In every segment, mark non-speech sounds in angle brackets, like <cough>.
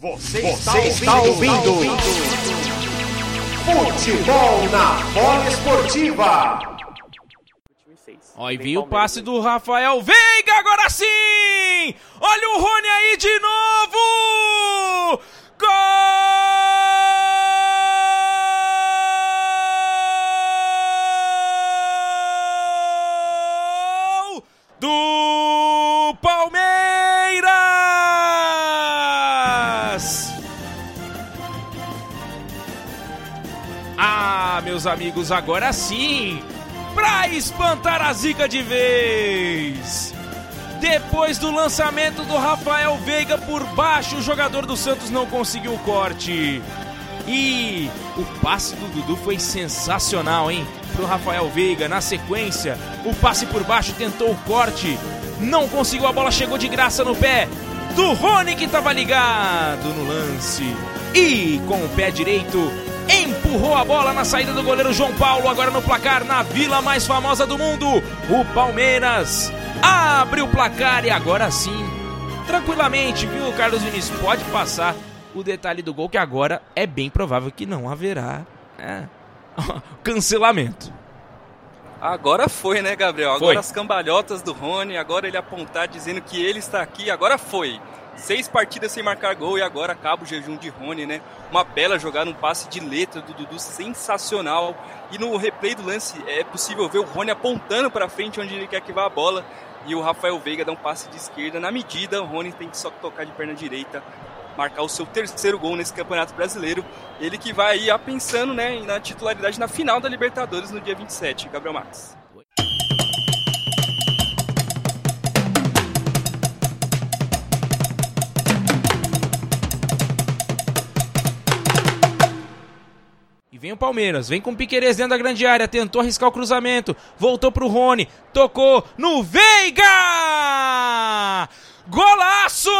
Você, Você está, ouvindo, ouvindo. Futebol na bola esportiva. Ó, e viu o passe do Rafael Veiga agora sim! Olha o Rony aí de novo! Meus amigos, agora sim! Pra espantar a zica de vez! Depois do lançamento do Rafael Veiga por baixo, o jogador do Santos não conseguiu o corte. E o passe do Dudu foi sensacional, hein? Pro Rafael Veiga. Na sequência, o passe por baixo tentou o corte. Não conseguiu, a bola chegou de graça no pé do Rony que estava ligado no lance. E com o pé direito, empurrou a bola na saída do goleiro João Paulo. Agora no placar, na vila mais famosa do mundo, o Palmeiras abre o placar e agora sim, tranquilamente, viu, Carlos Vinícius? Pode passar o detalhe do gol, que agora é bem provável que não haverá né, <laughs> cancelamento. Agora foi, né, Gabriel? Agora foi. as cambalhotas do Rony, agora ele apontar dizendo que ele está aqui, agora foi. Seis partidas sem marcar gol e agora acaba o jejum de Rony, né? Uma bela jogada, um passe de letra do Dudu sensacional. E no replay do lance é possível ver o Rony apontando para frente onde ele quer que vá a bola. E o Rafael Veiga dá um passe de esquerda na medida. O Rony tem que só tocar de perna direita, marcar o seu terceiro gol nesse Campeonato Brasileiro. Ele que vai aí pensando né, na titularidade na final da Libertadores no dia 27, Gabriel Max. E vem o Palmeiras, vem com o Piquerez dentro da grande área, tentou arriscar o cruzamento, voltou pro Rony, tocou no Veiga! Golaço!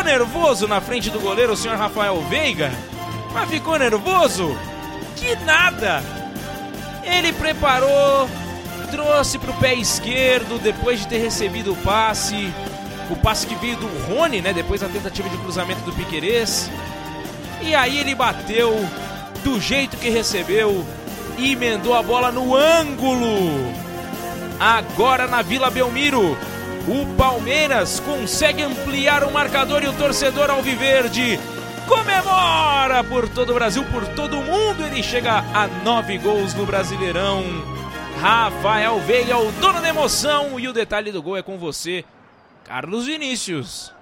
Ficou nervoso na frente do goleiro, o senhor Rafael Veiga? Mas ficou nervoso? Que nada! Ele preparou, trouxe para o pé esquerdo depois de ter recebido o passe. O passe que veio do Rony, né? Depois da tentativa de cruzamento do Piquerez. E aí ele bateu do jeito que recebeu e emendou a bola no ângulo. Agora na Vila Belmiro, o Palmeiras consegue ampliar o marcador e o torcedor alviverde comemora por todo o Brasil, por todo o mundo. Ele chega a nove gols no Brasileirão. Rafael Veiga, o dono da emoção. E o detalhe do gol é com você, Carlos Vinícius.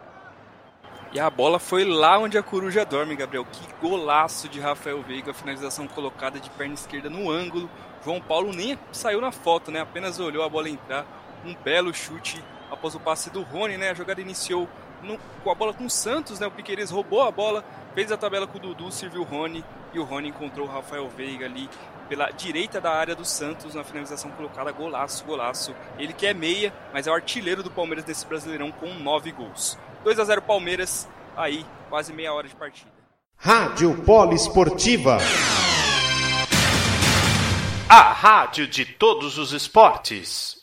E a bola foi lá onde a coruja dorme, Gabriel. Que golaço de Rafael Veiga. Finalização colocada de perna esquerda no ângulo. João Paulo nem saiu na foto, né? Apenas olhou a bola entrar. Um belo chute após o passe do Rony, né? A jogada iniciou no, com a bola com o Santos, né? O Piqueires roubou a bola, fez a tabela com o Dudu, serviu o Rony e o Rony encontrou o Rafael Veiga ali pela direita da área do Santos na finalização colocada, golaço, golaço. Ele que é meia, mas é o artilheiro do Palmeiras nesse Brasileirão com nove gols. 2 a 0 Palmeiras, aí quase meia hora de partida. Rádio Esportiva. A rádio de todos os esportes.